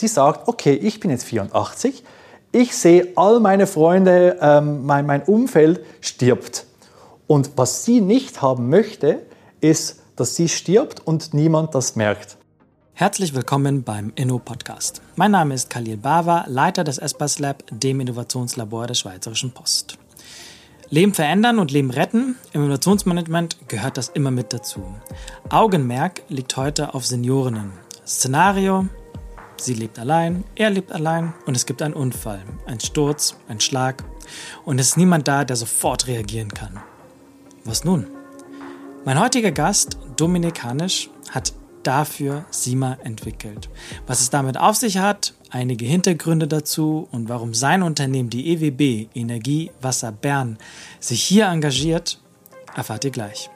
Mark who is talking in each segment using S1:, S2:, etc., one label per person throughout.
S1: Sie sagt, okay, ich bin jetzt 84, ich sehe all meine Freunde, ähm, mein, mein Umfeld stirbt. Und was sie nicht haben möchte, ist, dass sie stirbt und niemand das merkt.
S2: Herzlich willkommen beim Inno-Podcast. Mein Name ist Khalil Bava, Leiter des Espas Lab, dem Innovationslabor der Schweizerischen Post. Leben verändern und Leben retten, im Innovationsmanagement gehört das immer mit dazu. Augenmerk liegt heute auf Seniorinnen. Szenario, sie lebt allein, er lebt allein und es gibt einen Unfall, einen Sturz, einen Schlag und es ist niemand da, der sofort reagieren kann. Was nun? Mein heutiger Gast, Dominik Hanisch, hat dafür SIMA entwickelt. Was es damit auf sich hat, einige Hintergründe dazu und warum sein Unternehmen, die EWB Energie Wasser Bern, sich hier engagiert, erfahrt ihr gleich.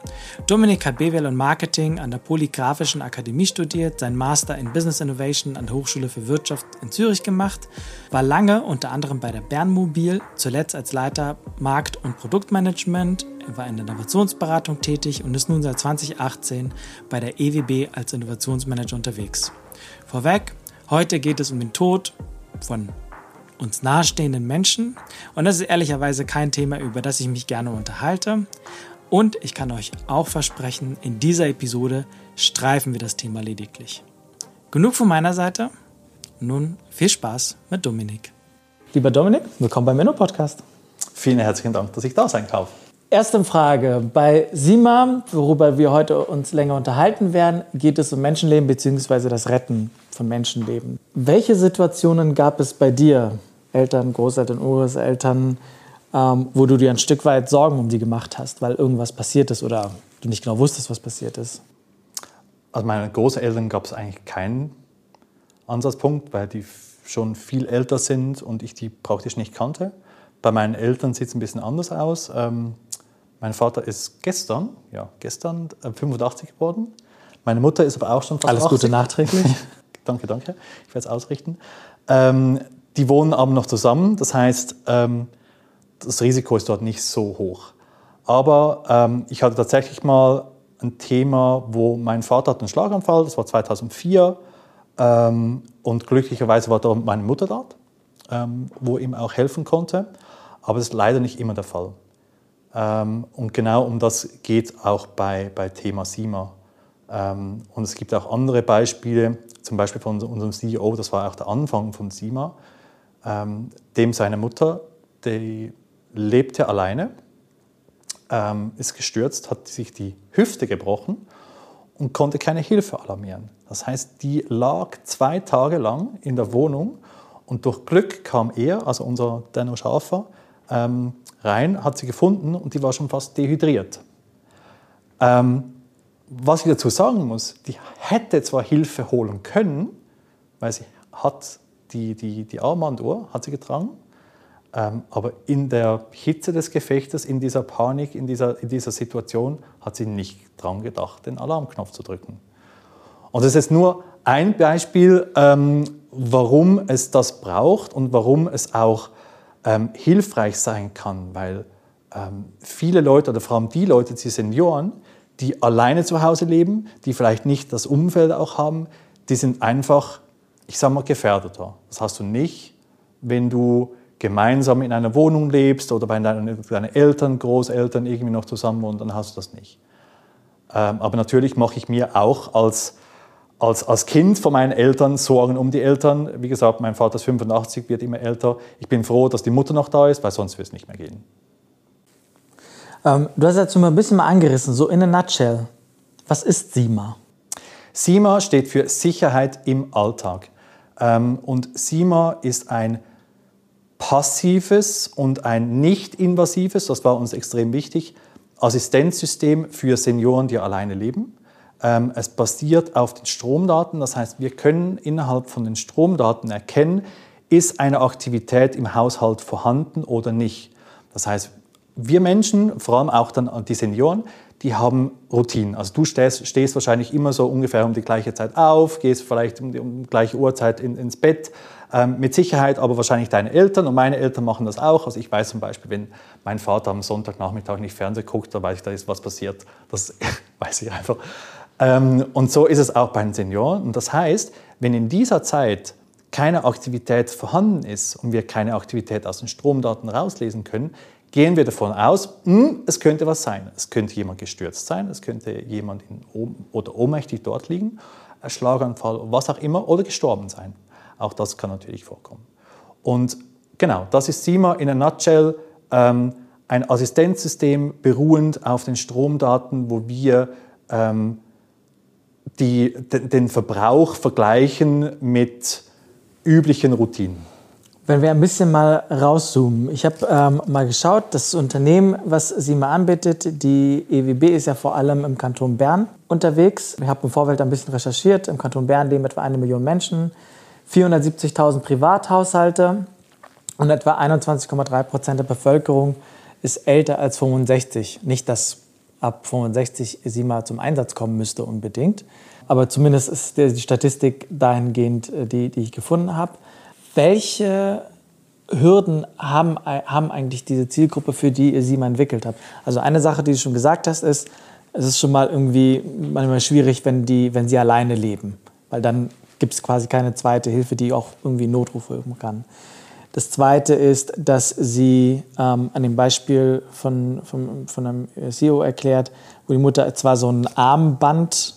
S2: Dominik hat BWL und Marketing an der Polygraphischen Akademie studiert, sein Master in Business Innovation an der Hochschule für Wirtschaft in Zürich gemacht, war lange unter anderem bei der Bernmobil, zuletzt als Leiter Markt- und Produktmanagement war in der Innovationsberatung tätig und ist nun seit 2018 bei der EWB als Innovationsmanager unterwegs. Vorweg, heute geht es um den Tod von uns nahestehenden Menschen und das ist ehrlicherweise kein Thema, über das ich mich gerne unterhalte. Und ich kann euch auch versprechen, in dieser Episode streifen wir das Thema lediglich. Genug von meiner Seite. Nun viel Spaß mit Dominik.
S1: Lieber Dominik, willkommen beim Menno Podcast. Vielen herzlichen Dank, dass ich da sein darf.
S2: Erste Frage. Bei SIMA, worüber wir heute uns länger unterhalten werden, geht es um Menschenleben bzw. das Retten von Menschenleben. Welche Situationen gab es bei dir, Eltern, Großeltern, Urgroßeltern, ähm, wo du dir ein Stück weit Sorgen um die gemacht hast, weil irgendwas passiert ist oder du nicht genau wusstest, was passiert ist?
S1: Also meine Großeltern gab es eigentlich keinen Ansatzpunkt, weil die schon viel älter sind und ich die praktisch nicht kannte. Bei meinen Eltern sieht es ein bisschen anders aus. Ähm, mein Vater ist gestern, ja, gestern 85 äh, geworden. Meine Mutter ist aber auch schon fast
S2: Alles 80. Gute nachträglich.
S1: danke, danke. Ich werde es ausrichten. Ähm, die wohnen aber noch zusammen. Das heißt, ähm, das Risiko ist dort nicht so hoch. Aber ähm, ich hatte tatsächlich mal ein Thema, wo mein Vater hat einen Schlaganfall, das war 2004. Ähm, und glücklicherweise war da meine Mutter dort, ähm, wo ihm auch helfen konnte. Aber das ist leider nicht immer der Fall. Ähm, und genau um das geht auch bei, bei Thema SIMA. Ähm, und es gibt auch andere Beispiele, zum Beispiel von unserem CEO, das war auch der Anfang von SIMA, ähm, dem seine Mutter, die lebte alleine, ist gestürzt, hat sich die Hüfte gebrochen und konnte keine Hilfe alarmieren. Das heißt, die lag zwei Tage lang in der Wohnung und durch Glück kam er, also unser Denno Schafer, ähm, rein, hat sie gefunden und die war schon fast dehydriert. Ähm, was ich dazu sagen muss, die hätte zwar Hilfe holen können, weil sie hat die, die, die Armbanduhr hat sie getragen, ähm, aber in der Hitze des Gefechtes, in dieser Panik, in dieser, in dieser Situation hat sie nicht dran gedacht, den Alarmknopf zu drücken. Und das ist nur ein Beispiel, ähm, warum es das braucht und warum es auch ähm, hilfreich sein kann, weil ähm, viele Leute oder vor allem die Leute, die Senioren, die alleine zu Hause leben, die vielleicht nicht das Umfeld auch haben, die sind einfach, ich sage mal, gefährdeter. Das hast du nicht, wenn du gemeinsam in einer Wohnung lebst oder bei deinen, deinen Eltern, Großeltern irgendwie noch zusammen wohnen, dann hast du das nicht. Ähm, aber natürlich mache ich mir auch als als, als Kind von meinen Eltern Sorgen um die Eltern. Wie gesagt, mein Vater ist 85, wird immer älter. Ich bin froh, dass die Mutter noch da ist, weil sonst wird es nicht mehr gehen.
S2: Ähm, du hast jetzt schon mal ein bisschen mal angerissen, so in a nutshell. Was ist SIMA?
S1: SIMA steht für Sicherheit im Alltag. Ähm, und SIMA ist ein passives und ein nicht invasives, das war uns extrem wichtig, Assistenzsystem für Senioren, die alleine leben. Ähm, es basiert auf den Stromdaten, das heißt, wir können innerhalb von den Stromdaten erkennen, ist eine Aktivität im Haushalt vorhanden oder nicht. Das heißt, wir Menschen, vor allem auch dann die Senioren, die haben Routinen. Also du stehst, stehst, wahrscheinlich immer so ungefähr um die gleiche Zeit auf, gehst vielleicht um die, um die gleiche Uhrzeit in, ins Bett. Ähm, mit Sicherheit aber wahrscheinlich deine Eltern und meine Eltern machen das auch. Also ich weiß zum Beispiel, wenn mein Vater am Sonntagnachmittag nicht Fernsehen guckt, dann weiß ich, da ist was passiert. Das weiß ich einfach. Ähm, und so ist es auch bei den Senioren. Und das heißt, wenn in dieser Zeit keine Aktivität vorhanden ist und wir keine Aktivität aus den Stromdaten rauslesen können, gehen wir davon aus, mh, hm, es könnte was sein. Es könnte jemand gestürzt sein, es könnte jemand in, oder ohnmächtig dort liegen, Schlaganfall, was auch immer, oder gestorben sein. Auch das kann natürlich vorkommen. Und genau, das ist SIMA in a nutshell. Ähm, ein Assistenzsystem beruhend auf den Stromdaten, wo wir ähm, die, den Verbrauch vergleichen mit üblichen Routinen.
S2: Wenn wir ein bisschen mal rauszoomen. Ich habe ähm, mal geschaut, das Unternehmen, was Sie mal anbietet, die EWB ist ja vor allem im Kanton Bern unterwegs. Ich habe im Vorfeld ein bisschen recherchiert. Im Kanton Bern leben etwa eine Million Menschen, 470.000 Privathaushalte und etwa 21,3 Prozent der Bevölkerung ist älter als 65. Nicht, dass ab 65 sie mal zum Einsatz kommen müsste unbedingt. Aber zumindest ist die Statistik dahingehend, äh, die, die ich gefunden habe. Welche Hürden haben, haben eigentlich diese Zielgruppe, für die ihr sie mal entwickelt habt? Also eine Sache, die du schon gesagt hast, ist, es ist schon mal irgendwie manchmal schwierig, wenn, die, wenn sie alleine leben. Weil dann gibt es quasi keine zweite Hilfe, die auch irgendwie Notrufe üben kann. Das Zweite ist, dass sie ähm, an dem Beispiel von, von, von einem CEO erklärt, wo die Mutter zwar so ein Armband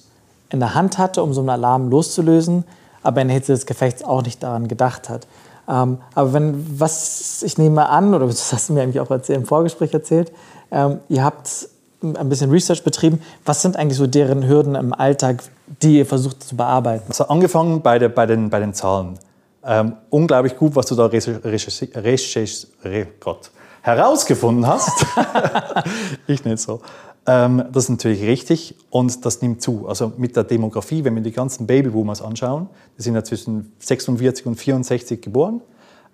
S2: in der Hand hatte, um so einen Alarm loszulösen, aber in der Hitze des Gefechts auch nicht daran gedacht hat. Ähm, aber wenn, was ich nehme an, oder das hast du mir eigentlich auch im Vorgespräch erzählt, ähm, ihr habt ein bisschen Research betrieben. Was sind eigentlich so deren Hürden im Alltag, die ihr versucht zu bearbeiten?
S1: Also angefangen bei, der, bei, den, bei den Zahlen. Ähm, unglaublich gut, was du da herausgefunden hast. ich nicht so. Ähm, das ist natürlich richtig und das nimmt zu. Also mit der Demografie, wenn wir die ganzen Babyboomers anschauen, die sind ja zwischen 46 und 64 geboren,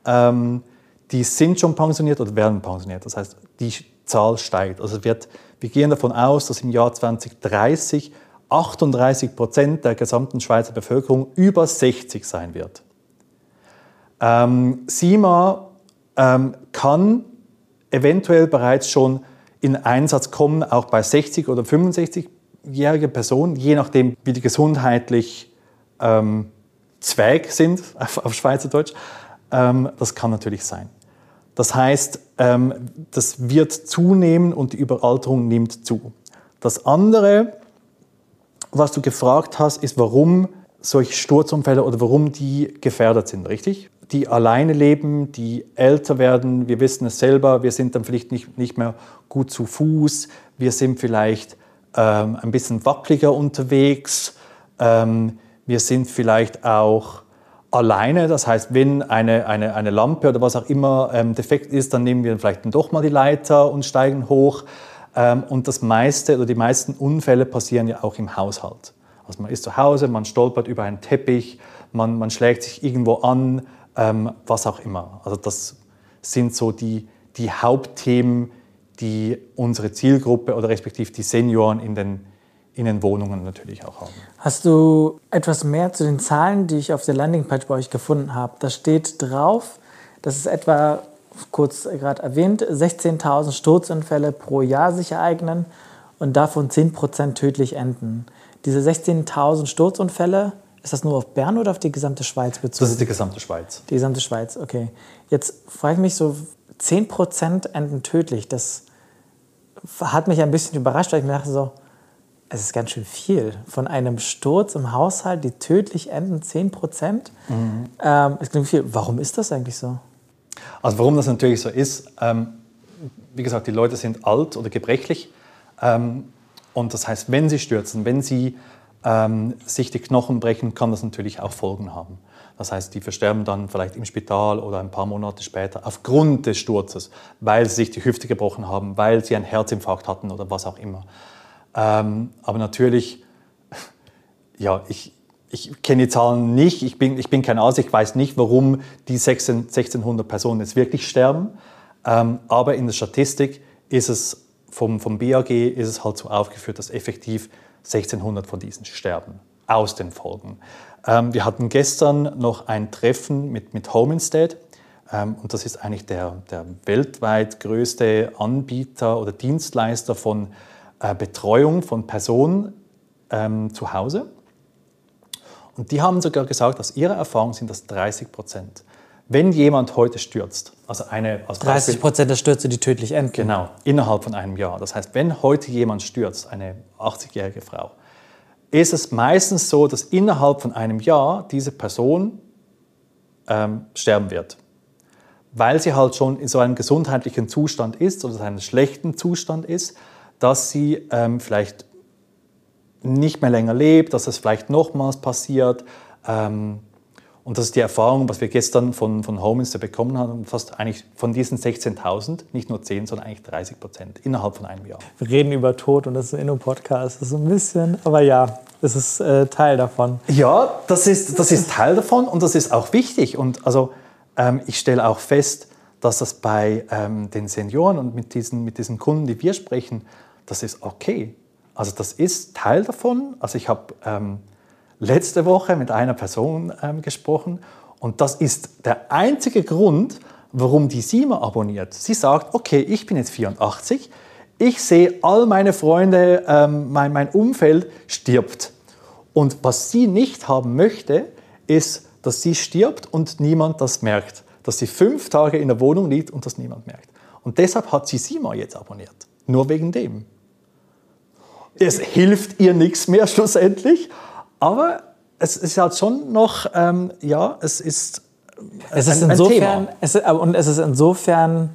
S1: ähm, die sind schon pensioniert oder werden pensioniert. Das heißt, die Zahl steigt. Also wird, wir gehen davon aus, dass im Jahr 2030 38 Prozent der gesamten Schweizer Bevölkerung über 60 sein wird. Ähm, SIMA ähm, kann eventuell bereits schon in Einsatz kommen, auch bei 60 oder 65-jährigen Personen, je nachdem, wie die gesundheitlich ähm, Zweig sind, auf, auf Schweizerdeutsch. Ähm, das kann natürlich sein. Das heißt, ähm, das wird zunehmen und die Überalterung nimmt zu. Das andere, was du gefragt hast, ist, warum solche Sturzunfälle oder warum die gefährdet sind, richtig? Die alleine leben, die älter werden, wir wissen es selber, wir sind dann vielleicht nicht, nicht mehr gut zu Fuß, wir sind vielleicht ähm, ein bisschen wackeliger unterwegs, ähm, wir sind vielleicht auch alleine, das heißt, wenn eine, eine, eine Lampe oder was auch immer ähm, defekt ist, dann nehmen wir vielleicht doch mal die Leiter und steigen hoch. Ähm, und das meiste oder die meisten Unfälle passieren ja auch im Haushalt. Also man ist zu Hause, man stolpert über einen Teppich, man, man schlägt sich irgendwo an, ähm, was auch immer. Also das sind so die, die Hauptthemen, die unsere Zielgruppe oder respektive die Senioren in den, in den Wohnungen natürlich auch haben.
S2: Hast du etwas mehr zu den Zahlen, die ich auf der Landingpage bei euch gefunden habe? Da steht drauf, dass es etwa, kurz gerade erwähnt, 16.000 Sturzunfälle pro Jahr sich ereignen und davon 10% tödlich enden. Diese 16.000 Sturzunfälle, ist das nur auf Bern oder auf die gesamte Schweiz bezogen?
S1: Das ist die gesamte Schweiz.
S2: Die gesamte Schweiz, okay. Jetzt frage ich mich so, 10% enden tödlich. Das hat mich ein bisschen überrascht, weil ich mir dachte so, es ist ganz schön viel. Von einem Sturz im Haushalt, die tödlich enden, 10% Mhm. Ähm, es klingt viel. Warum ist das eigentlich so?
S1: Also warum das natürlich so ist, ähm, wie gesagt, die Leute sind alt oder gebrechlich. Ähm, und das heißt, wenn sie stürzen, wenn sie ähm, sich die Knochen brechen, kann das natürlich auch Folgen haben. Das heißt, die versterben dann vielleicht im Spital oder ein paar Monate später aufgrund des Sturzes, weil sie sich die Hüfte gebrochen haben, weil sie einen Herzinfarkt hatten oder was auch immer. Ähm, aber natürlich, ja, ich, ich kenne die Zahlen nicht, ich bin, ich bin kein Arzt, ich weiß nicht, warum die 16, 1600 Personen jetzt wirklich sterben. Ähm, aber in der Statistik ist es vom, vom BAG ist es halt so aufgeführt, dass effektiv 1600 von diesen sterben aus den Folgen. Ähm, wir hatten gestern noch ein Treffen mit, mit Home. Ähm, und das ist eigentlich der, der weltweit größte Anbieter oder Dienstleister von äh, Betreuung von Personen ähm, zu Hause. Und die haben sogar gesagt, aus ihrer Erfahrung sind das 30 Prozent. Wenn jemand heute stürzt, also eine... Als
S2: 30 Prozent der Stürze, die tödlich enden.
S1: Genau, innerhalb von einem Jahr. Das heißt, wenn heute jemand stürzt, eine 80-jährige Frau, ist es meistens so, dass innerhalb von einem Jahr diese Person ähm, sterben wird. Weil sie halt schon in so einem gesundheitlichen Zustand ist oder in einem schlechten Zustand ist, dass sie ähm, vielleicht nicht mehr länger lebt, dass es vielleicht nochmals passiert. Ähm, und das ist die Erfahrung, was wir gestern von, von Homeminster bekommen haben. Fast eigentlich von diesen 16.000, nicht nur 10, sondern eigentlich 30 Prozent innerhalb von einem Jahr.
S2: Wir reden über Tod und das ist ein Inno-Podcast. Das ist ein bisschen, aber ja, es ist äh, Teil davon.
S1: Ja, das ist, das ist Teil davon und das ist auch wichtig. Und also ähm, ich stelle auch fest, dass das bei ähm, den Senioren und mit diesen, mit diesen Kunden, die wir sprechen, das ist okay. Also das ist Teil davon. Also ich habe ähm, letzte Woche mit einer Person ähm, gesprochen und das ist der einzige Grund, warum die Sima abonniert. Sie sagt, okay, ich bin jetzt 84, ich sehe all meine Freunde, ähm, mein, mein Umfeld stirbt. Und was sie nicht haben möchte, ist, dass sie stirbt und niemand das merkt. Dass sie fünf Tage in der Wohnung liegt und das niemand merkt. Und deshalb hat sie Sima jetzt abonniert. Nur wegen dem. Es hilft ihr nichts mehr schlussendlich, aber es ist halt schon noch, ähm, ja, es ist,
S2: es ist ein, insofern, ein es ist, und es ist insofern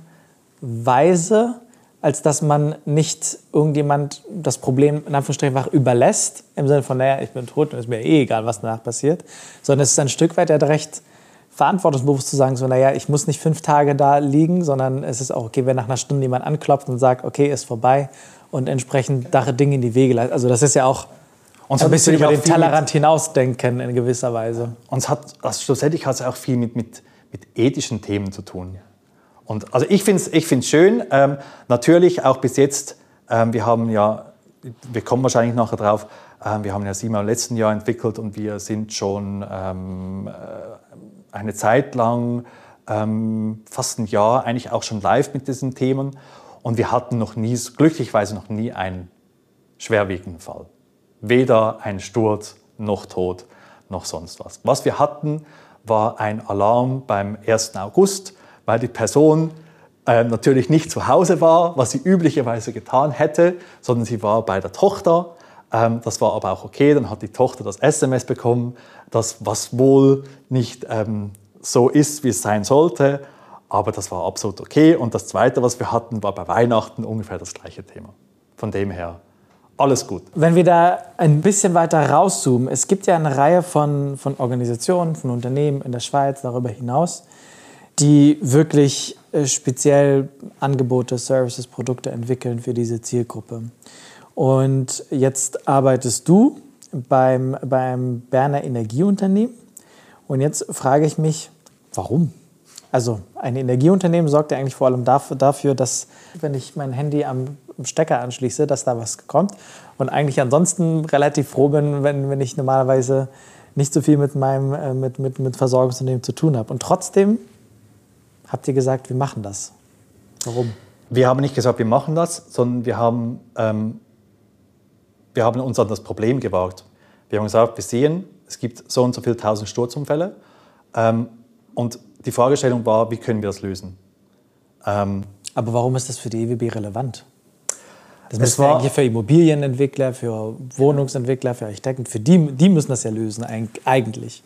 S2: weise, als dass man nicht irgendjemand das Problem in Anführungsstrichen einfach überlässt, im Sinne von, naja, ich bin tot und es ist mir eh egal, was danach passiert, sondern es ist ein Stück weit der recht verantwortungsbewusst zu sagen, so, naja, ich muss nicht fünf Tage da liegen, sondern es ist auch okay, wenn nach einer Stunde jemand anklopft und sagt, okay, ist vorbei und entsprechend Dinge in die Wege leitet. Also das ist ja auch und so ein bisschen über den Tellerrand hinausdenken in gewisser Weise.
S1: Und es hat, also schlussendlich hat es auch viel mit, mit, mit ethischen Themen zu tun. Und also ich finde es ich find's schön. Ähm, natürlich auch bis jetzt, ähm, wir haben ja, wir kommen wahrscheinlich nachher drauf, ähm, wir haben ja SIMA im letzten Jahr entwickelt und wir sind schon ähm, äh, eine Zeit lang, ähm, fast ein Jahr, eigentlich auch schon live mit diesen Themen. Und wir hatten noch nie, glücklicherweise noch nie einen schwerwiegenden Fall. Weder ein Sturz noch Tod noch sonst was. Was wir hatten, war ein Alarm beim 1. August, weil die Person äh, natürlich nicht zu Hause war, was sie üblicherweise getan hätte, sondern sie war bei der Tochter. Ähm, das war aber auch okay. Dann hat die Tochter das SMS bekommen, das was wohl nicht ähm, so ist, wie es sein sollte. Aber das war absolut okay. Und das Zweite, was wir hatten, war bei Weihnachten ungefähr das gleiche Thema. Von dem her alles gut.
S2: Wenn wir da ein bisschen weiter rauszoomen, es gibt ja eine Reihe von, von Organisationen, von Unternehmen in der Schweiz darüber hinaus, die wirklich äh, speziell Angebote, Services, Produkte entwickeln für diese Zielgruppe. Und jetzt arbeitest du beim, beim Berner Energieunternehmen. Und jetzt frage ich mich, warum? Also ein Energieunternehmen sorgt ja eigentlich vor allem dafür, dass wenn ich mein Handy am Stecker anschließe, dass da was kommt. Und eigentlich ansonsten relativ froh bin, wenn, wenn ich normalerweise nicht so viel mit meinem äh, mit, mit, mit Versorgungsunternehmen zu tun habe. Und trotzdem habt ihr gesagt, wir machen das. Warum?
S1: Wir haben nicht gesagt, wir machen das, sondern wir haben, ähm, wir haben uns an das Problem gewagt. Wir haben gesagt, wir sehen, es gibt so und so viele tausend Sturzunfälle. Ähm, und die Fragestellung war, wie können wir das lösen?
S2: Ähm, Aber warum ist das für die EWB relevant? Das müssen wir eigentlich für Immobilienentwickler, für Wohnungsentwickler, für Architekten, für die, die müssen das ja lösen eigentlich.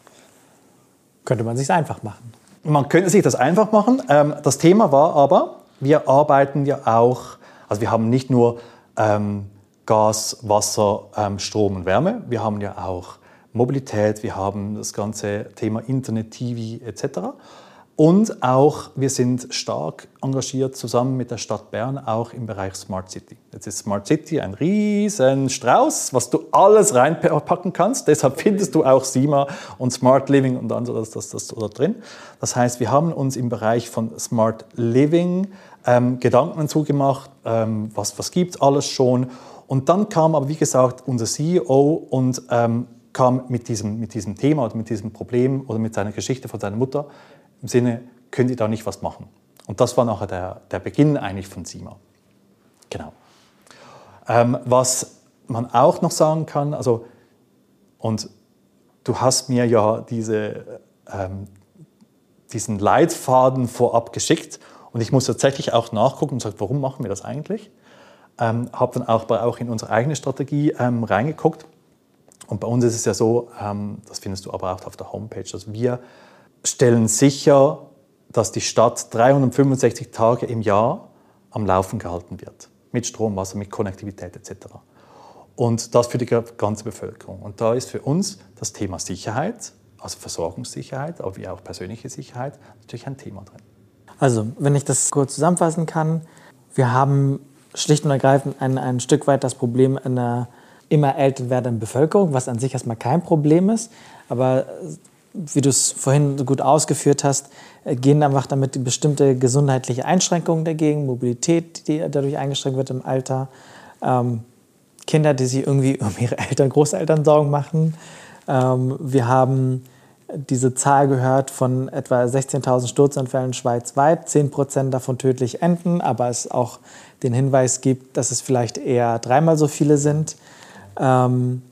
S2: Könnte man sich einfach machen.
S1: Man könnte sich das einfach machen. Ähm, das Thema war aber, wir arbeiten ja auch, also wir haben nicht nur ähm, Gas, Wasser, ähm, Strom und Wärme, wir haben ja auch Mobilität, wir haben das ganze Thema Internet, TV etc. Und auch, wir sind stark engagiert zusammen mit der Stadt Bern auch im Bereich Smart City. Jetzt ist Smart City ein riesen Strauß, was du alles reinpacken kannst. Deshalb findest du auch SIMA und Smart Living und dann das, das, das da drin. Das heißt, wir haben uns im Bereich von Smart Living ähm, Gedanken zugemacht, ähm, was, was gibt alles schon. Und dann kam aber, wie gesagt, unser CEO und ähm, kam mit diesem, mit diesem Thema oder mit diesem Problem oder mit seiner Geschichte von seiner Mutter im Sinne, können die da nicht was machen? Und das war nachher der, der Beginn eigentlich von SIMA. Genau. Ähm, was man auch noch sagen kann, also, und du hast mir ja diese, ähm, diesen Leitfaden vorab geschickt und ich muss tatsächlich auch nachgucken und sagen, warum machen wir das eigentlich? Ähm, habe dann auch, auch in unsere eigene Strategie ähm, reingeguckt und bei uns ist es ja so, ähm, das findest du aber auch auf der Homepage, dass wir stellen sicher, dass die Stadt 365 Tage im Jahr am Laufen gehalten wird. Mit Strom, Wasser, mit Konnektivität etc. Und das für die ganze Bevölkerung. Und da ist für uns das Thema Sicherheit, also Versorgungssicherheit, aber wie auch persönliche Sicherheit, natürlich ein Thema drin.
S2: Also, wenn ich das kurz zusammenfassen kann, wir haben schlicht und ergreifend ein, ein Stück weit das Problem einer immer älter werdenden Bevölkerung, was an sich erstmal kein Problem ist. Aber wie du es vorhin gut ausgeführt hast, äh, gehen einfach damit bestimmte gesundheitliche Einschränkungen dagegen, Mobilität, die dadurch eingeschränkt wird im Alter, ähm, Kinder, die sich irgendwie um ihre Eltern, Großeltern Sorgen machen. Ähm, wir haben diese Zahl gehört von etwa 16.000 Sturzanfällen schweizweit, 10 Prozent davon tödlich enden, aber es auch den Hinweis gibt, dass es vielleicht eher dreimal so viele sind. Ähm,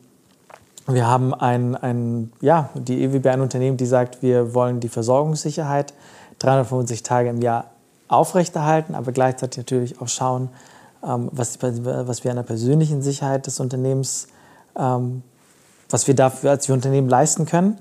S2: wir haben ein, ein, ja, die EWB ein Unternehmen, die sagt, wir wollen die Versorgungssicherheit 350 Tage im Jahr aufrechterhalten, aber gleichzeitig natürlich auch schauen, ähm, was, was wir an der persönlichen Sicherheit des Unternehmens, ähm, was wir dafür als Unternehmen leisten können.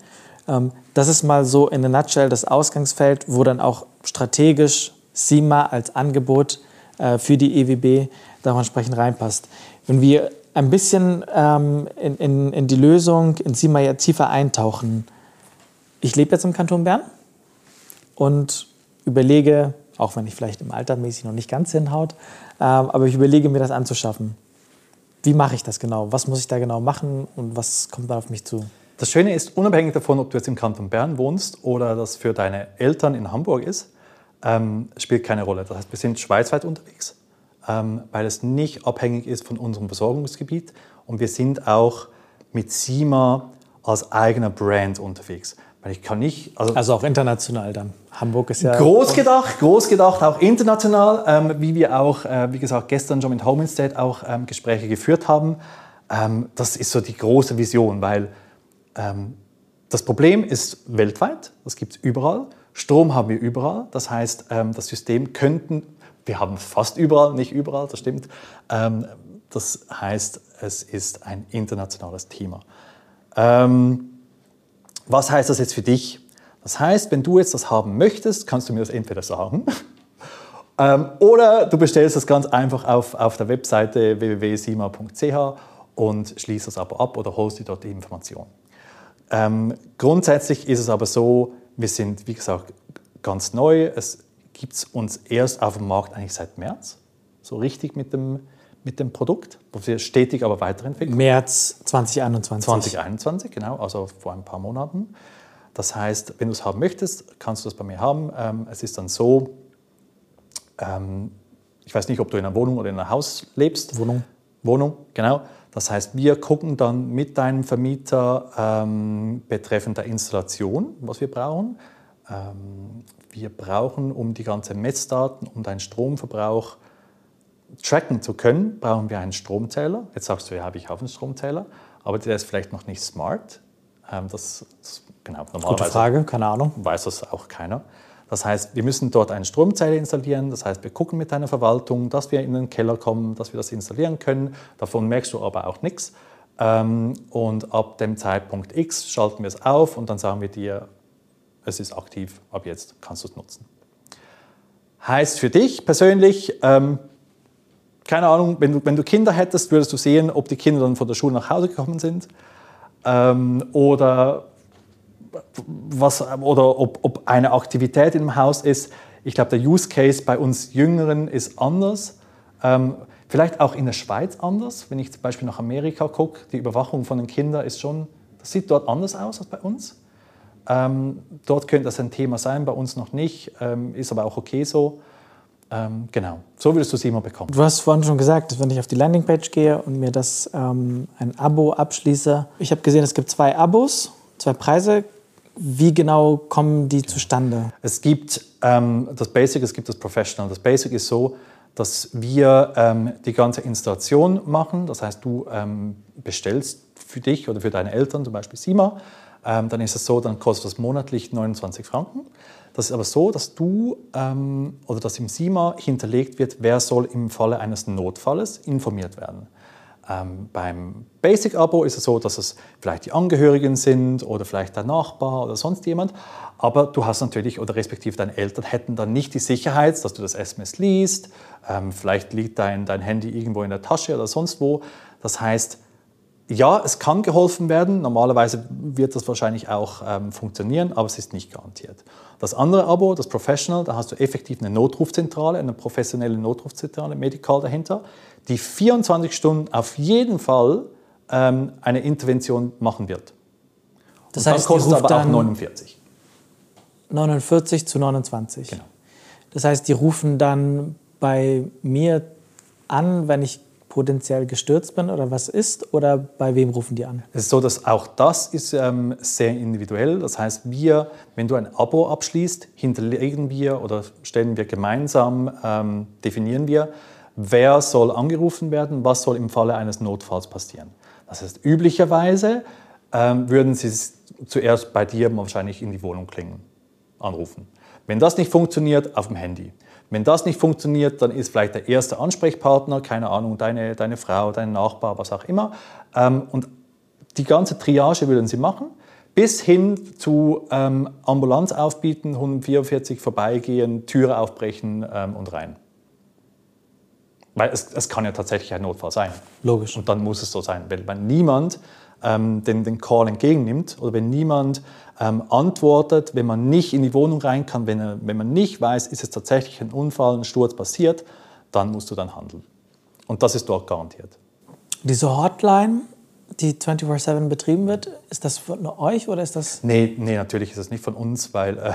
S2: Ähm, das ist mal so in a nutshell das Ausgangsfeld, wo dann auch strategisch SIMA als Angebot äh, für die EWB darauf entsprechend reinpasst. Wenn wir ein bisschen ähm, in, in, in, die Lösung, in sie mal tiefer eintauchen. Ich lebe jetzt im Kanton Bern und überlege, auch wenn ich vielleicht im Alter mäßig noch nicht ganz hinhaut, ähm, aber ich überlege mir das anzuschaffen. Wie mache ich das genau? Was muss ich da genau machen und was kommt da auf mich zu?
S1: Das Schöne ist, unabhängig davon, ob du jetzt im Kanton Bern wohnst oder das für deine Eltern in Hamburg ist, ähm, spielt keine Rolle. Das heißt, wir sind schweizweit unterwegs ähm, weil es nicht abhängig ist von unserem Versorgungsgebiet. Und wir sind auch mit SIMA als eigener Brand unterwegs. Weil ich kann nicht,
S2: also, also auch international dann. Hamburg ist ja.
S1: Groß gedacht, groß gedacht, auch international, ähm, wie wir auch, äh, wie gesagt, gestern schon mit Home Instead auch ähm, Gespräche geführt haben. Ähm, das ist so die große Vision, weil das Problem ist weltweit, das gibt es überall. Strom haben wir überall. Das heißt, ähm, das System könnten wir haben fast überall, nicht überall, das stimmt. Ähm, das heißt, es ist ein internationales Thema. Ähm, was heißt das jetzt für dich? Das heißt, wenn du jetzt das haben möchtest, kannst du mir das entweder sagen ähm, oder du bestellst das ganz einfach auf, auf der Webseite www.sima.ch und schließt das aber ab oder holst dir dort die Information. Ähm, grundsätzlich ist es aber so, wir sind, wie gesagt, ganz neu. Es gibt es uns erst auf dem Markt eigentlich seit März, so richtig mit dem, mit dem Produkt, wo wir stetig aber weiterentwickeln.
S2: März 2021.
S1: 2021, genau, also vor ein paar Monaten. Das heißt, wenn du es haben möchtest, kannst du das bei mir haben. Ähm, es ist dann so, ähm, ich weiß nicht, ob du in einer Wohnung oder in einem Haus lebst.
S2: Wohnung.
S1: Wohnung, genau. Das heißt, wir gucken dann mit deinem Vermieter ähm, betreffend der Installation, was wir brauchen. Ähm, wir brauchen, um die ganzen Messdaten, um deinen Stromverbrauch tracken zu können, brauchen wir einen Stromzähler. Jetzt sagst du, ja, habe ich auch einen Stromzähler, aber der ist vielleicht noch nicht smart. Ähm, das, das
S2: genau, normalerweise Gute Frage, keine Ahnung.
S1: Weiß das auch keiner. Das heißt, wir müssen dort einen Stromzähler installieren. Das heißt, wir gucken mit deiner Verwaltung, dass wir in den Keller kommen, dass wir das installieren können. Davon merkst du aber auch nichts. Ähm, und ab dem Zeitpunkt X schalten wir es auf und dann sagen wir dir, es ist aktiv, ab jetzt kannst du es nutzen. Heißt für dich persönlich, ähm, keine Ahnung, wenn du, wenn du Kinder hättest, würdest du sehen, ob die Kinder dann von der Schule nach Hause gekommen sind ähm, oder, was, oder ob, ob eine Aktivität im Haus ist. Ich glaube, der Use Case bei uns Jüngeren ist anders. Ähm, vielleicht auch in der Schweiz anders. Wenn ich zum Beispiel nach Amerika gucke, die Überwachung von den Kindern ist schon, das sieht dort anders aus als bei uns. Ähm, dort könnte das ein Thema sein, bei uns noch nicht, ähm, ist aber auch okay so. Ähm, genau, so würdest du es immer bekommen.
S2: Du hast vorhin schon gesagt, wenn ich auf die Landingpage gehe und mir das ähm, ein Abo abschließe, ich habe gesehen, es gibt zwei Abos, zwei Preise. Wie genau kommen die zustande?
S1: Es gibt ähm, das Basic, es gibt das Professional. Das Basic ist so, dass wir ähm, die ganze Installation machen. Das heißt, du bestellst für dich oder für deine Eltern zum Beispiel SIMA ähm, dann ist es so, dann kostet das monatlich 29 Franken. Das ist aber so, dass du ähm, oder dass im SIMA hinterlegt wird, wer soll im Falle eines Notfalles informiert werden. Ähm, beim Basic-Abo ist es so, dass es vielleicht die Angehörigen sind oder vielleicht der Nachbar oder sonst jemand. Aber du hast natürlich, oder respektive deine Eltern hätten dann nicht die Sicherheit, dass du das SMS liest. Ähm, vielleicht liegt dein, dein Handy irgendwo in der Tasche oder sonst wo. Das heißt, ja, es kann geholfen werden. Normalerweise wird das wahrscheinlich auch ähm, funktionieren, aber es ist nicht garantiert. Das andere Abo, das Professional, da hast du effektiv eine Notrufzentrale, eine professionelle Notrufzentrale, Medical dahinter, die 24 Stunden auf jeden Fall ähm, eine Intervention machen wird.
S2: Das Und heißt, dann kostet aber auch
S1: 49.
S2: 49 zu 29.
S1: Genau.
S2: Das heißt, die rufen dann bei mir an, wenn ich potenziell gestürzt bin oder was ist? Oder bei wem rufen die an?
S1: Es ist so, dass auch das ist ähm, sehr individuell. Das heißt, wir, wenn du ein Abo abschließt, hinterlegen wir oder stellen wir gemeinsam, ähm, definieren wir, wer soll angerufen werden, was soll im Falle eines Notfalls passieren. Das heißt, üblicherweise ähm, würden sie zuerst bei dir wahrscheinlich in die Wohnung klingen, anrufen. Wenn das nicht funktioniert, auf dem Handy. Wenn das nicht funktioniert, dann ist vielleicht der erste Ansprechpartner, keine Ahnung, deine, deine Frau, dein Nachbar, was auch immer. Ähm, und die ganze Triage würden sie machen, bis hin zu ähm, Ambulanz aufbieten, 144 vorbeigehen, Türe aufbrechen ähm, und rein. Weil es, es, kann ja tatsächlich ein Notfall sein.
S2: Logisch.
S1: Und dann muss es so sein. Weil, wenn niemand ähm, den, den Call entgegennimmt oder wenn niemand ähm, antwortet, wenn man nicht in die Wohnung rein kann, wenn, er, wenn man nicht weiß, ist es tatsächlich ein Unfall, ein Sturz passiert, dann musst du dann handeln. Und das ist dort garantiert.
S2: Diese Hotline, die 24-7 betrieben wird, ist das von euch oder ist das?
S1: Nee, nee natürlich ist es nicht von uns, weil äh,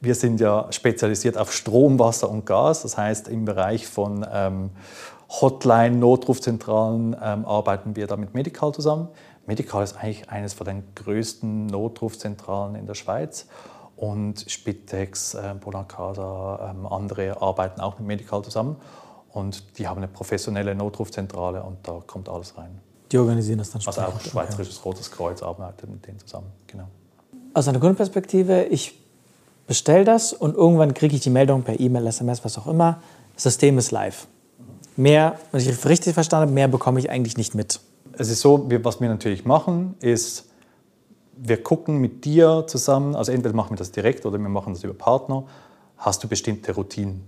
S1: wir sind ja spezialisiert auf Strom, Wasser und Gas. Das heißt, im Bereich von ähm, Hotline, Notrufzentralen ähm, arbeiten wir da mit Medical zusammen. Medical ist eigentlich eines von den größten Notrufzentralen in der Schweiz. Und Spitex, äh, ähm, andere arbeiten auch mit Medical zusammen. Und die haben eine professionelle Notrufzentrale und da kommt alles rein.
S2: Die organisieren das dann
S1: schon. Also auch Schweizerisches okay. Rotes Kreuz arbeitet mit denen zusammen, genau.
S2: Aus einer Kundenperspektive, ich bestelle das und irgendwann kriege ich die Meldung per E-Mail, SMS, was auch immer. Das System ist live. Mehr, wenn ich richtig verstanden habe, mehr bekomme ich eigentlich nicht mit
S1: es ist so, wir, was wir natürlich machen, ist, wir gucken mit dir zusammen, also entweder machen wir das direkt oder wir machen das über Partner, hast du bestimmte Routinen?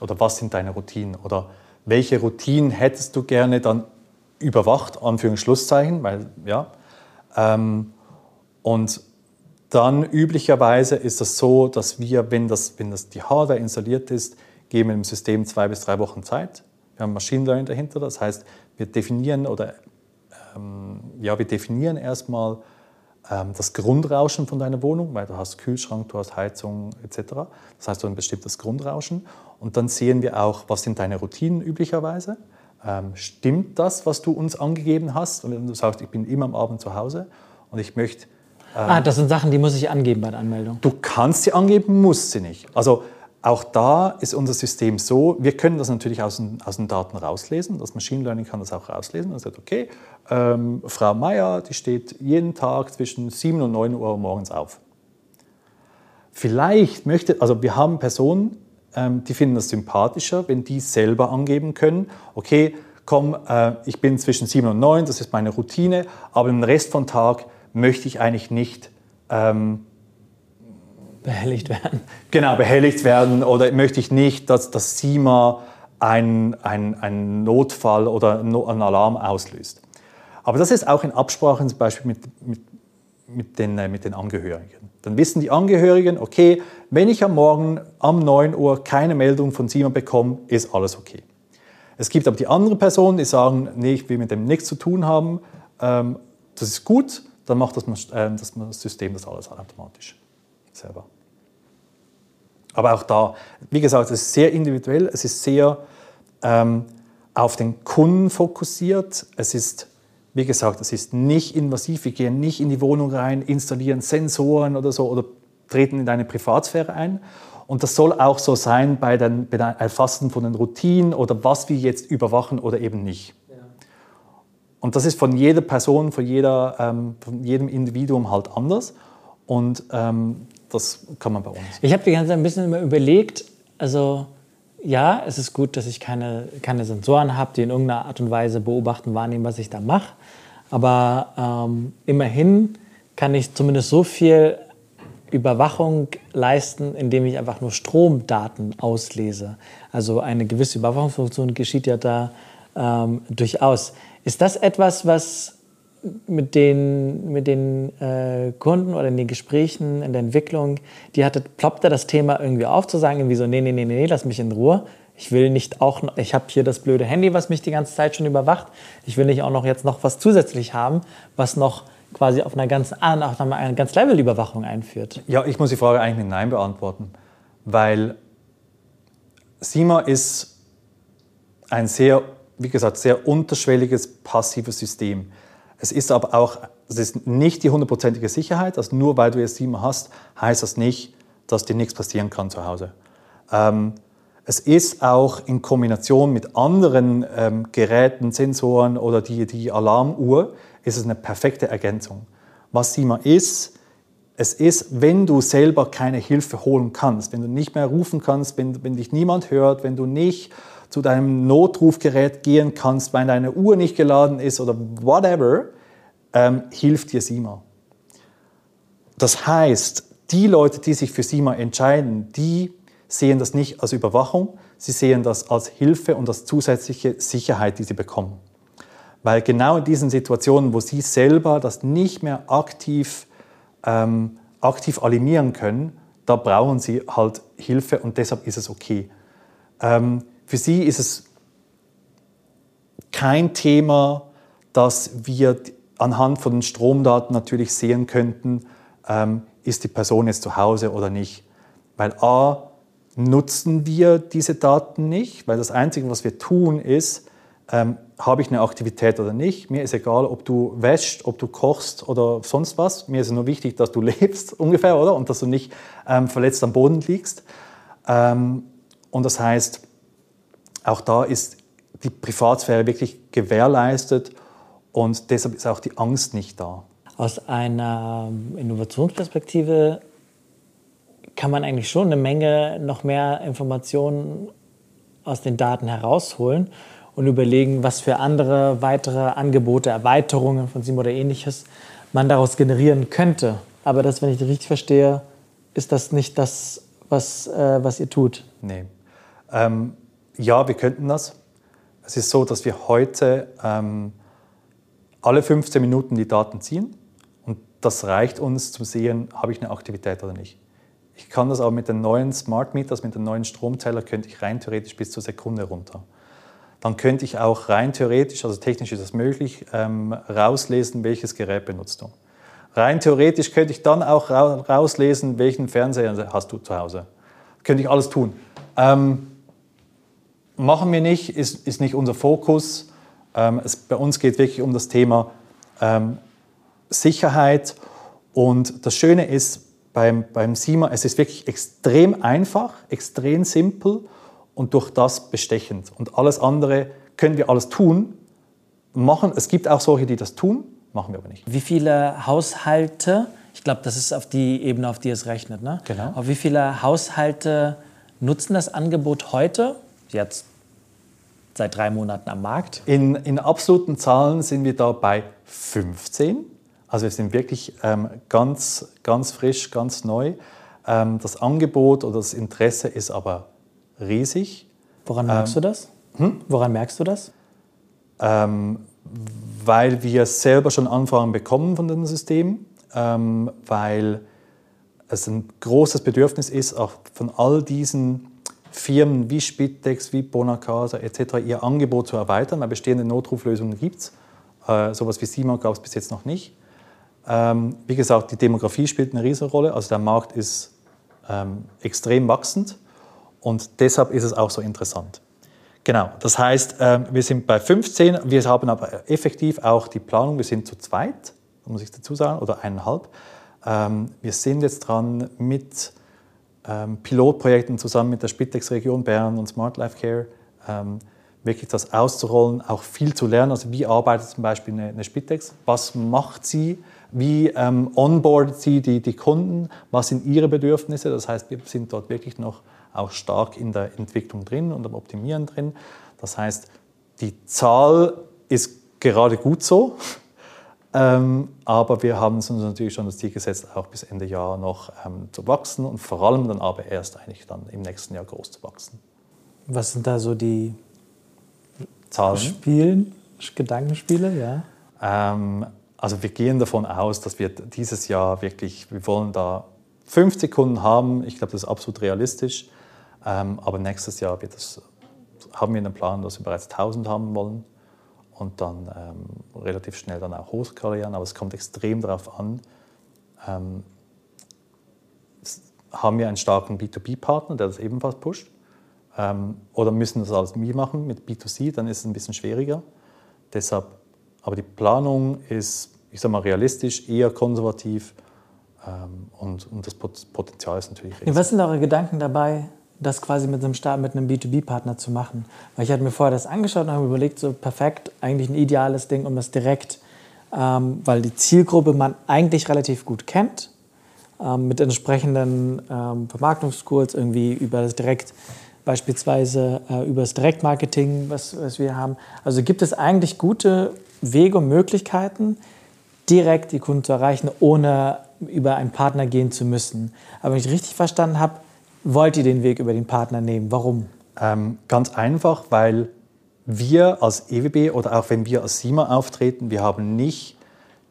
S1: Oder was sind deine Routinen? Oder welche Routinen hättest du gerne dann überwacht, Anführungsschlusszeichen, weil, ja. Ähm, und dann üblicherweise ist das so, dass wir, wenn, das, wenn das die Hardware installiert ist, geben wir dem System zwei bis drei Wochen Zeit. Wir haben Machine Learning dahinter, das heißt, wir definieren oder ja, wir definieren erstmal ähm, das Grundrauschen von deiner Wohnung, weil du hast Kühlschrank, du hast Heizung etc. Das heißt, du hast ein bestimmtes Grundrauschen. Und dann sehen wir auch, was sind deine Routinen üblicherweise. Ähm, stimmt das, was du uns angegeben hast? Und wenn du sagst, ich bin immer am Abend zu Hause und ich möchte...
S2: Ähm, ah, das sind Sachen, die muss ich angeben bei der Anmeldung.
S1: Du kannst sie angeben, musst sie nicht. Also auch da ist unser System so, wir können das natürlich aus den, aus den Daten rauslesen. Das Machine Learning kann das auch rauslesen und sagt, okay, ähm, Frau Meier, die steht jeden Tag zwischen 7 und 9 Uhr morgens auf. Vielleicht möchte, also wir haben Personen, ähm, die finden das sympathischer, wenn die selber angeben können, okay, komm, äh, ich bin zwischen 7 und 9, das ist meine Routine, aber den Rest vom Tag möchte ich eigentlich nicht ähm,
S2: behelligt werden.
S1: Genau, behelligt werden oder möchte ich nicht, dass das SIMA einen ein Notfall oder einen Alarm auslöst. Aber das ist auch in Absprache zum Beispiel mit, mit, mit, den, äh, mit den Angehörigen. Dann wissen die Angehörigen, okay, wenn ich am Morgen um 9 Uhr keine Meldung von SIMA bekomme, ist alles okay. Es gibt aber die anderen Personen, die sagen, nee, ich will mit dem nichts zu tun haben, ähm, das ist gut, dann macht das, äh, das System das alles automatisch selber. Aber auch da, wie gesagt, es ist sehr individuell, es ist sehr ähm, auf den Kunden fokussiert. Es ist, wie gesagt, es ist nicht invasiv. Wir gehen nicht in die Wohnung rein, installieren Sensoren oder so oder treten in deine Privatsphäre ein. Und das soll auch so sein bei den, bei Erfassen von den Routinen oder was wir jetzt überwachen oder eben nicht. und das ist von jeder Person, von, jeder, ähm, von jedem Individuum halt anders. Und ähm, das kann man bei uns.
S2: Ich habe die ganze Zeit ein bisschen immer überlegt, also ja, es ist gut, dass ich keine, keine Sensoren habe, die in irgendeiner Art und Weise beobachten, wahrnehmen, was ich da mache. Aber ähm, immerhin kann ich zumindest so viel Überwachung leisten, indem ich einfach nur Stromdaten auslese. Also eine gewisse Überwachungsfunktion geschieht ja da ähm, durchaus. Ist das etwas, was mit den, mit den äh, Kunden oder in den Gesprächen, in der Entwicklung, die hatte, ploppte das Thema irgendwie auf, zu sagen, irgendwie so, nee, nee, nee, nee, lass mich in Ruhe. Ich will nicht auch, noch, ich habe hier das blöde Handy, was mich die ganze Zeit schon überwacht. Ich will nicht auch noch jetzt noch was zusätzlich haben, was noch quasi auf einer ganz, auf einer ganz Level-Überwachung einführt.
S1: Ja, ich muss die Frage eigentlich mit Nein beantworten, weil SIMA ist ein sehr, wie gesagt, sehr unterschwelliges passives System. Es ist aber auch, es ist nicht die hundertprozentige Sicherheit, also nur weil du jetzt SIEMA hast, heißt das nicht, dass dir nichts passieren kann zu Hause. Ähm, es ist auch in Kombination mit anderen ähm, Geräten, Sensoren oder die, die Alarmuhr, ist es eine perfekte Ergänzung. Was SIMA ist, es ist, wenn du selber keine Hilfe holen kannst, wenn du nicht mehr rufen kannst, wenn, wenn dich niemand hört, wenn du nicht zu deinem Notrufgerät gehen kannst, weil deine Uhr nicht geladen ist oder whatever, ähm, hilft dir SIMA. Das heißt, die Leute, die sich für SIMA entscheiden, die sehen das nicht als Überwachung, sie sehen das als Hilfe und als zusätzliche Sicherheit, die sie bekommen. Weil genau in diesen Situationen, wo sie selber das nicht mehr aktiv, ähm, aktiv alarmieren können, da brauchen sie halt Hilfe und deshalb ist es okay. Ähm, für sie ist es kein Thema, dass wir anhand von den Stromdaten natürlich sehen könnten, ähm, ist die Person jetzt zu Hause oder nicht. Weil a, nutzen wir diese Daten nicht, weil das Einzige, was wir tun, ist, ähm, habe ich eine Aktivität oder nicht. Mir ist egal, ob du wäschst, ob du kochst oder sonst was. Mir ist nur wichtig, dass du lebst ungefähr, oder? Und dass du nicht ähm, verletzt am Boden liegst. Ähm, und das heißt, auch da ist die Privatsphäre wirklich gewährleistet und deshalb ist auch die Angst nicht da.
S2: Aus einer Innovationsperspektive kann man eigentlich schon eine Menge noch mehr Informationen aus den Daten herausholen und überlegen, was für andere weitere Angebote, Erweiterungen von SIM oder ähnliches man daraus generieren könnte. Aber das, wenn ich das richtig verstehe, ist das nicht das, was, äh, was ihr tut.
S1: Nee. Ähm, ja, wir könnten das. Es ist so, dass wir heute ähm, alle 15 Minuten die Daten ziehen und das reicht uns zu sehen, habe ich eine Aktivität oder nicht. Ich kann das aber mit den neuen Smart Meters, mit den neuen Stromzähler, könnte ich rein theoretisch bis zur Sekunde runter. Dann könnte ich auch rein theoretisch, also technisch ist das möglich, ähm, rauslesen, welches Gerät benutzt du. Rein theoretisch könnte ich dann auch rauslesen, welchen Fernseher hast du zu Hause. Könnte ich alles tun. Ähm, machen wir nicht, ist, ist nicht unser Fokus. Ähm, es, bei uns geht wirklich um das Thema ähm, Sicherheit. Und das Schöne ist beim, beim SIMA, es ist wirklich extrem einfach, extrem simpel und durch das bestechend. Und alles andere können wir alles tun, machen. Es gibt auch solche, die das tun, machen wir aber nicht.
S2: Wie viele Haushalte, ich glaube, das ist auf die Ebene, auf die es rechnet, ne?
S1: Genau.
S2: Aber wie viele Haushalte nutzen das Angebot heute? Jetzt seit drei Monaten am Markt?
S1: In, in absoluten Zahlen sind wir da bei 15. Also wir sind wirklich ähm, ganz, ganz frisch, ganz neu. Ähm, das Angebot oder das Interesse ist aber riesig.
S2: Woran merkst ähm, du das? Hm? Woran merkst du das?
S1: Ähm, weil wir selber schon Anfragen bekommen von dem System, ähm, weil es ein großes Bedürfnis ist, auch von all diesen Firmen wie Spitex, wie Bonacasa etc. ihr Angebot zu erweitern, weil bestehende Notruflösungen gibt es. Äh, sowas wie Simon gab es bis jetzt noch nicht. Ähm, wie gesagt, die Demografie spielt eine riesige Rolle. Also der Markt ist ähm, extrem wachsend und deshalb ist es auch so interessant. Genau, das heißt, äh, wir sind bei 15, wir haben aber effektiv auch die Planung, wir sind zu zweit, muss ich dazu sagen, oder eineinhalb. Ähm, wir sind jetzt dran mit Pilotprojekten zusammen mit der Spitex Region Bern und Smart Life Care ähm, wirklich das auszurollen, auch viel zu lernen. Also wie arbeitet zum Beispiel eine, eine Spitex? Was macht sie? Wie ähm, onboardet sie die, die Kunden? Was sind ihre Bedürfnisse? Das heißt, wir sind dort wirklich noch auch stark in der Entwicklung drin und am Optimieren drin. Das heißt, die Zahl ist gerade gut so, ähm, aber wir haben uns natürlich schon das Ziel gesetzt, auch bis Ende Jahr noch ähm, zu wachsen und vor allem dann aber erst eigentlich dann im nächsten Jahr groß zu wachsen.
S2: Was sind da so die
S1: Zahlen?
S2: Spielen, Gedankenspiele, ja?
S1: Ähm, also wir gehen davon aus, dass wir dieses Jahr wirklich, wir wollen da 50 Kunden haben. Ich glaube, das ist absolut realistisch. Ähm, aber nächstes Jahr das, haben wir einen Plan, dass wir bereits 1000 haben wollen und dann ähm, relativ schnell dann auch hochskalieren. Aber es kommt extrem darauf an, ähm, haben wir einen starken B2B-Partner, der das ebenfalls pusht? Ähm, oder müssen das alles wir machen mit B2C, dann ist es ein bisschen schwieriger. Deshalb, aber die Planung ist, ich sage mal, realistisch, eher konservativ ähm, und, und das Potenzial ist natürlich
S2: riesig. Was sind eure Gedanken dabei, das quasi mit einem Start, mit einem B2B-Partner zu machen. Weil ich hatte mir vorher das angeschaut und habe überlegt, so perfekt, eigentlich ein ideales Ding, um das direkt, ähm, weil die Zielgruppe man eigentlich relativ gut kennt, ähm, mit entsprechenden ähm, Vermarktungskurs irgendwie über das direkt, beispielsweise äh, über das Direktmarketing, was, was wir haben. Also gibt es eigentlich gute Wege und Möglichkeiten, direkt die Kunden zu erreichen, ohne über einen Partner gehen zu müssen. Aber wenn ich richtig verstanden habe, wollt ihr den Weg über den Partner nehmen? Warum?
S1: Ähm, ganz einfach, weil wir als EWB oder auch wenn wir als SIMA auftreten, wir haben nicht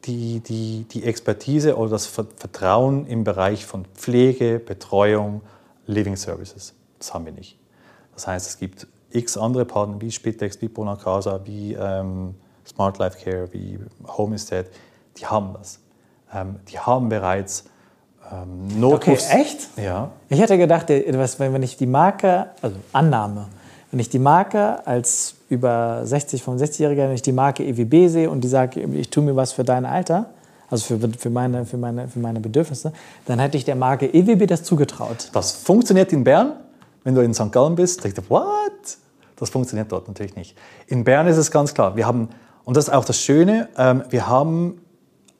S1: die, die, die Expertise oder das Vertrauen im Bereich von Pflege, Betreuung, Living Services. Das haben wir nicht. Das heißt, es gibt x andere Partner wie Spitex, wie Bonacasa, wie ähm, Smart Life Care, wie Home Estate, die haben das. Ähm, die haben bereits ähm, Notrufs.
S2: Okay, echt?
S1: Ja.
S2: Ich hätte gedacht, wenn ich die Marke, also Annahme, wenn ich die Marke als über 60, 65-Jähriger, wenn ich die Marke EWB sehe und die sagt, ich tue mir was für dein Alter, also für, für, meine, für, meine, für meine Bedürfnisse, dann hätte ich der Marke EWB das zugetraut.
S1: Das funktioniert in Bern. Wenn du in St. Gallen bist, denkst du, what? Das funktioniert dort natürlich nicht. In Bern ist es ganz klar. Wir haben, und das ist auch das Schöne, ähm, wir haben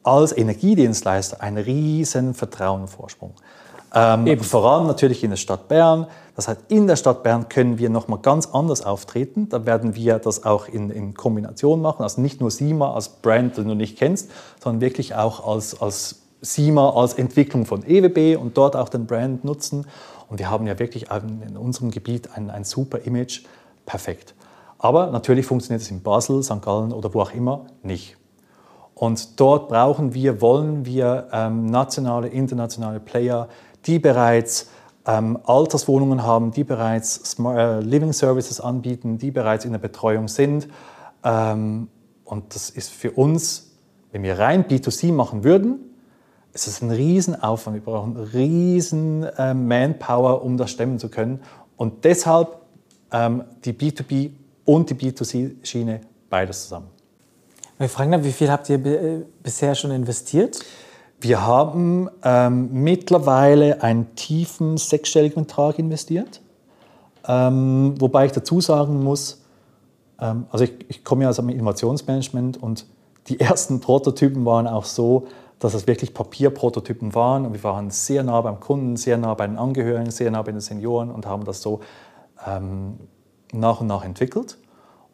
S1: als Energiedienstleister einen riesen Vertrauensvorsprung. Ähm, vor allem natürlich in der Stadt Bern. Das heißt, in der Stadt Bern können wir nochmal ganz anders auftreten. Da werden wir das auch in, in, Kombination machen. Also nicht nur SIMA als Brand, den du nicht kennst, sondern wirklich auch als, als SIMA, als Entwicklung von EWB und dort auch den Brand nutzen. Und wir haben ja wirklich in unserem Gebiet ein, ein super Image. Perfekt. Aber natürlich funktioniert es in Basel, St. Gallen oder wo auch immer nicht. Und dort brauchen wir, wollen wir ähm, nationale, internationale Player, die bereits ähm, Alterswohnungen haben, die bereits Smart, äh, Living Services anbieten, die bereits in der Betreuung sind. Ähm, und das ist für uns, wenn wir rein B2C machen würden, ist es ein Riesenaufwand. Wir brauchen riesen äh, Manpower, um das stemmen zu können. Und deshalb ähm, die B2B und die B2C-Schiene beides zusammen.
S2: Wir fragen dann, wie viel habt ihr äh, bisher schon investiert?
S1: Wir haben ähm, mittlerweile einen tiefen sechsstelligen Betrag investiert. Ähm, wobei ich dazu sagen muss, ähm, also ich, ich, komme ja aus dem Innovationsmanagement und die ersten Prototypen waren auch so, dass es wirklich Papierprototypen waren und wir waren sehr nah beim Kunden, sehr nah bei den Angehörigen, sehr nah bei den Senioren und haben das so ähm, nach und nach entwickelt.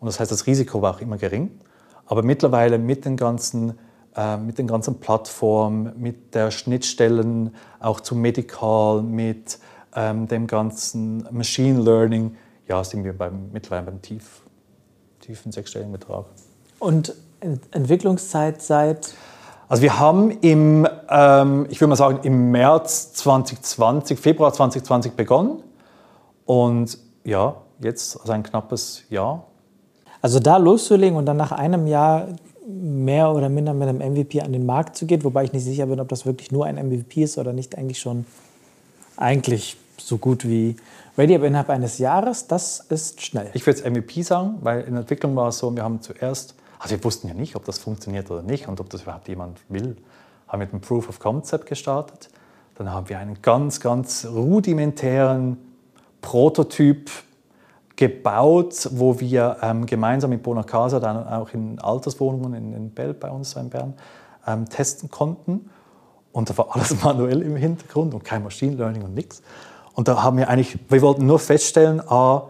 S1: Und das heißt, das Risiko war auch immer gering. Aber mittlerweile mit den ganzen, äh, mit den ganzen Plattformen, mit der Schnittstellen auch zu Medical, mit ähm, dem ganzen Machine Learning, ja, sind wir beim, mittlerweile beim tief, tiefen sechsstelligen Betrag.
S2: Und Entwicklungszeit seit?
S1: Also wir haben im, ähm, ich würde mal sagen, im März 2020, Februar 2020 begonnen und ja, jetzt also ein knappes Jahr
S2: also da loszulegen und dann nach einem Jahr mehr oder minder mit einem MVP an den Markt zu gehen, wobei ich nicht sicher bin, ob das wirklich nur ein MVP ist oder nicht eigentlich schon eigentlich so gut wie ready, aber innerhalb eines Jahres, das ist schnell.
S1: Ich würde es MVP sagen, weil in der Entwicklung war es so, wir haben zuerst, also wir wussten ja nicht, ob das funktioniert oder nicht und ob das überhaupt jemand will, haben mit einem Proof of Concept gestartet. Dann haben wir einen ganz, ganz rudimentären Prototyp gebaut, wo wir ähm, gemeinsam mit Bonacasa dann auch in Alterswohnungen in, in Bell bei uns in Bern ähm, testen konnten. Und da war alles manuell im Hintergrund und kein Machine Learning und nichts. Und da haben wir eigentlich, wir wollten nur feststellen, a,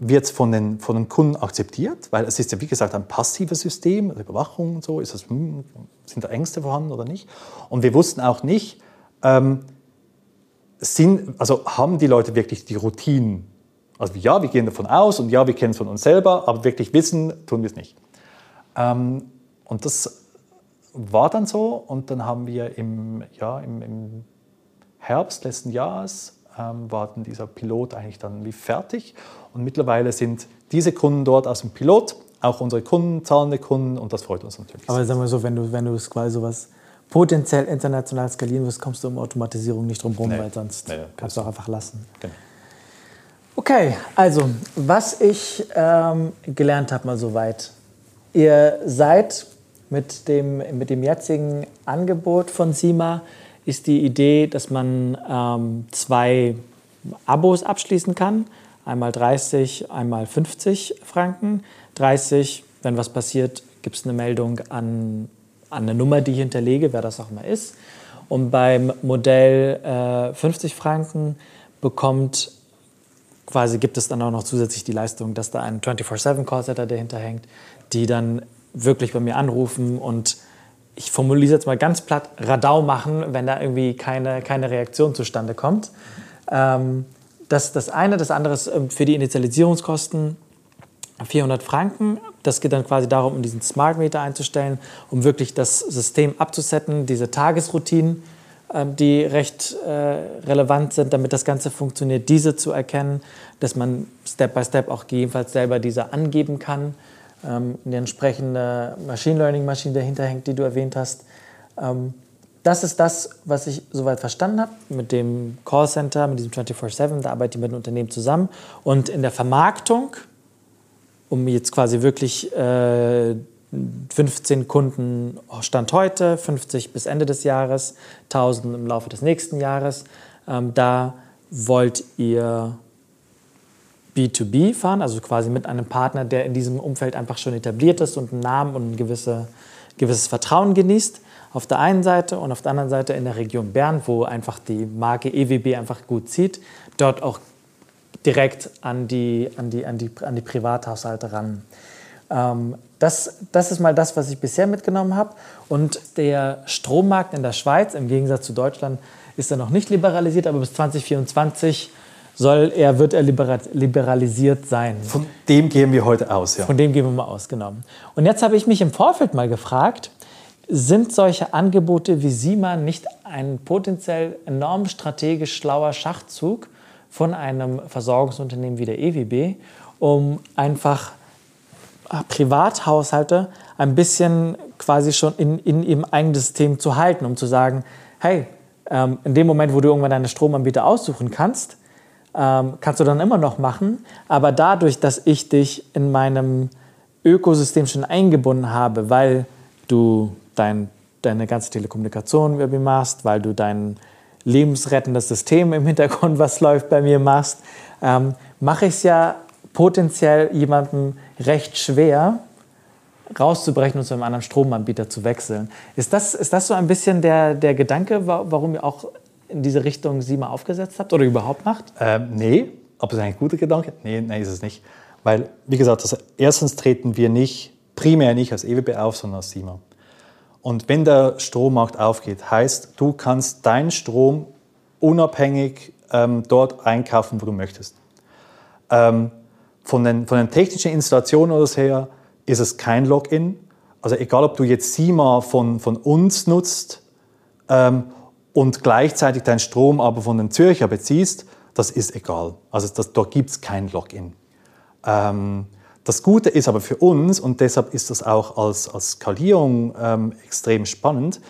S1: wird es von den, von den Kunden akzeptiert, weil es ist ja wie gesagt ein passives System, also Überwachung und so, ist das, hm, sind da Ängste vorhanden oder nicht? Und wir wussten auch nicht, ähm, sind, also haben die Leute wirklich die Routinen? Also ja, wir gehen davon aus und ja, wir kennen es von uns selber, aber wirklich wissen tun wir es nicht. Ähm, und das war dann so und dann haben wir im, ja, im, im Herbst letzten Jahres ähm, war dann dieser Pilot eigentlich dann wie fertig und mittlerweile sind diese Kunden dort aus dem Pilot auch unsere Kunden, zahlende Kunden und das freut uns natürlich.
S2: Aber sagen wir so, wenn du, wenn du es quasi sowas potenziell international skalieren wirst, kommst du um Automatisierung nicht drum herum, nee. weil sonst nee, kannst du auch einfach lassen. Genau. Okay, also was ich ähm, gelernt habe mal soweit. Ihr seid mit dem, mit dem jetzigen Angebot von SIMA ist die Idee, dass man ähm, zwei Abos abschließen kann. Einmal 30, einmal 50 Franken. 30, wenn was passiert, gibt es eine Meldung an, an eine Nummer, die ich hinterlege, wer das auch mal ist. Und beim Modell äh, 50 Franken bekommt quasi gibt es dann auch noch zusätzlich die Leistung, dass da ein 24-7 Callcenter dahinter hängt, die dann wirklich bei mir anrufen und ich formuliere jetzt mal ganz platt, Radau machen, wenn da irgendwie keine, keine Reaktion zustande kommt. Ähm, das das eine. Das andere ist ähm, für die Initialisierungskosten 400 Franken. Das geht dann quasi darum, um diesen Smart Meter einzustellen, um wirklich das System abzusetzen, diese Tagesroutinen, die recht äh, relevant sind, damit das Ganze funktioniert, diese zu erkennen, dass man Step by Step auch jedenfalls selber diese angeben kann ähm, eine entsprechende Machine Learning-Maschine dahinter hängt, die du erwähnt hast. Ähm, das ist das, was ich soweit verstanden habe mit dem Callcenter, mit diesem 24-7. Da arbeite ich mit dem Unternehmen zusammen. Und in der Vermarktung, um jetzt quasi wirklich äh, 15 Kunden Stand heute, 50 bis Ende des Jahres, 1000 im Laufe des nächsten Jahres, ähm, da wollt ihr B2B fahren, also quasi mit einem Partner, der in diesem Umfeld einfach schon etabliert ist und einen Namen und ein gewisse, gewisses Vertrauen genießt. Auf der einen Seite und auf der anderen Seite in der Region Bern, wo einfach die Marke EWB einfach gut zieht, dort auch direkt an die, an die, an die, an die Privathaushalte ran. Ähm, das, das ist mal das, was ich bisher mitgenommen habe. Und der Strommarkt in der Schweiz, im Gegensatz zu Deutschland, ist ja noch nicht liberalisiert, aber bis 2024 soll er, wird er liberalisiert sein.
S1: Von dem gehen wir heute aus, ja.
S2: Von dem gehen wir mal aus, genau. Und jetzt habe ich mich im Vorfeld mal gefragt, sind solche Angebote wie SIMA nicht ein potenziell enorm strategisch schlauer Schachzug von einem Versorgungsunternehmen wie der EWB, um einfach Privathaushalte ein bisschen quasi schon in, in ihrem eigenen System zu halten, um zu sagen, hey, ähm, in dem Moment, wo du irgendwann deine Stromanbieter aussuchen kannst, ähm, kannst du dann immer noch machen. Aber dadurch, dass ich dich in meinem Ökosystem schon eingebunden habe, weil du dein, deine ganze Telekommunikation mir machst, weil du dein lebensrettendes System im Hintergrund, was läuft bei mir, machst, ähm, mache ich es ja potenziell jemandem recht schwer, rauszubrechen und zu einem anderen Stromanbieter zu wechseln. Ist das, ist das so ein bisschen der, der Gedanke, warum ihr auch in diese Richtung Sie mal aufgesetzt habt oder überhaupt macht?
S1: Ähm, nee, aber es ist ein guter Gedanke. Nee, nee, ist es nicht. Weil, wie gesagt, also erstens treten wir nicht, primär nicht als EWB auf, sondern als SIMA. Und wenn der Strommarkt aufgeht, heißt, du kannst deinen Strom unabhängig ähm, dort einkaufen, wo du möchtest. Ähm, von, den, von den technischen Installationen oder her ist es kein Login. Also egal, ob du jetzt SIMA von, von uns nutzt ähm, und gleichzeitig deinen Strom aber von den Zürcher beziehst, das ist egal. Also das, dort gibt es kein Login. Ähm, das Gute ist aber für uns, und deshalb ist das auch als, als Skalierung ähm, extrem spannend,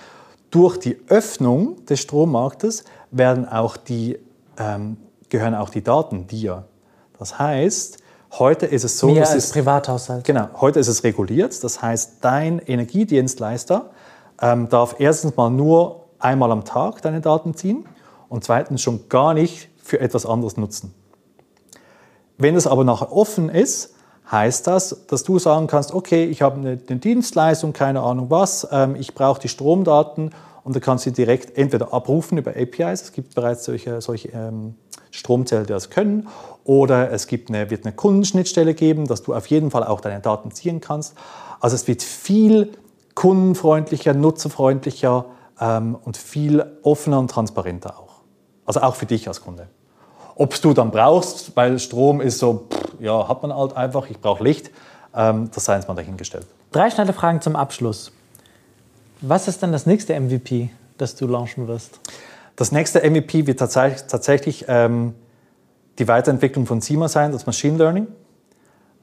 S1: durch die Öffnung des Strommarktes werden auch die, ähm, gehören auch die Daten dir. Das heißt, heute ist es so,
S2: Mir als ist, Privathaushalt.
S1: Genau, heute ist es reguliert. Das heißt, dein Energiedienstleister ähm, darf erstens mal nur einmal am Tag deine Daten ziehen und zweitens schon gar nicht für etwas anderes nutzen. Wenn es aber nachher offen ist, heißt das, dass du sagen kannst, okay, ich habe eine, eine Dienstleistung, keine Ahnung was, ähm, ich brauche die Stromdaten und du kannst sie direkt entweder abrufen über APIs, es gibt bereits solche, solche ähm, Stromzähler, die das können, oder es gibt eine, wird eine Kundenschnittstelle geben, dass du auf jeden Fall auch deine Daten ziehen kannst. Also es wird viel kundenfreundlicher, nutzerfreundlicher ähm, und viel offener und transparenter auch. Also auch für dich als Kunde. Ob du dann brauchst, weil Strom ist so, pff, ja, hat man halt einfach, ich brauche Licht, ähm, das sei jetzt mal dahingestellt.
S2: Drei schnelle Fragen zum Abschluss. Was ist denn das nächste MVP, das du launchen wirst?
S1: Das nächste MVP wird tatsächlich, tatsächlich ähm, die Weiterentwicklung von SIMA sein, das Machine Learning.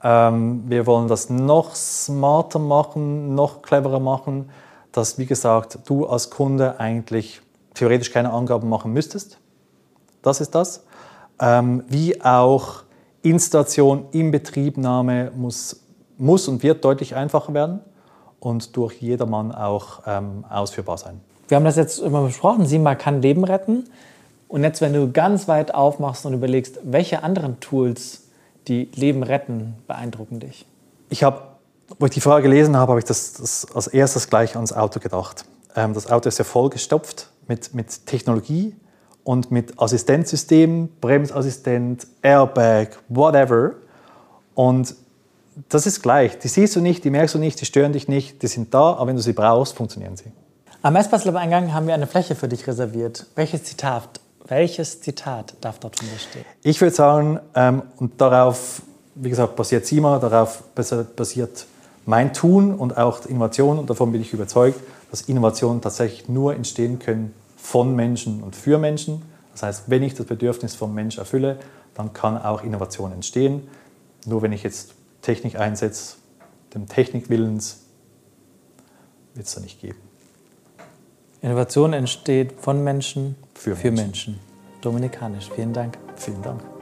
S1: Ähm, wir wollen das noch smarter machen, noch cleverer machen, dass, wie gesagt, du als Kunde eigentlich theoretisch keine Angaben machen müsstest. Das ist das. Ähm, wie auch Installation, Inbetriebnahme muss, muss und wird deutlich einfacher werden und durch jedermann auch ähm, ausführbar sein.
S2: Wir haben das jetzt immer besprochen, SIMA kann Leben retten. Und jetzt, wenn du ganz weit aufmachst und überlegst, welche anderen Tools, die Leben retten, beeindrucken dich?
S1: Ich habe, wo ich die Frage gelesen habe, habe ich das, das als erstes gleich ans Auto gedacht. Ähm, das Auto ist ja vollgestopft mit, mit Technologie und mit Assistenzsystemen, Bremsassistent, Airbag, whatever. Und das ist gleich. Die siehst du nicht, die merkst du nicht, die stören dich nicht, die sind da, aber wenn du sie brauchst, funktionieren sie.
S2: Am Espas-Lab-Eingang haben wir eine Fläche für dich reserviert. Welches Zitat, welches Zitat darf dort drunter stehen?
S1: Ich würde sagen, ähm, und darauf, wie gesagt, basiert SIMA, darauf basiert mein Tun und auch Innovation und davon bin ich überzeugt, dass Innovationen tatsächlich nur entstehen können von Menschen und für Menschen. Das heißt, wenn ich das Bedürfnis vom Mensch erfülle, dann kann auch Innovation entstehen. Nur wenn ich jetzt Technik einsetze, dem Technikwillens, wird es da nicht geben.
S2: Innovation entsteht von Menschen
S1: für,
S2: für
S1: Menschen.
S2: Menschen. Dominikanisch. Vielen Dank.
S1: Vielen Dank.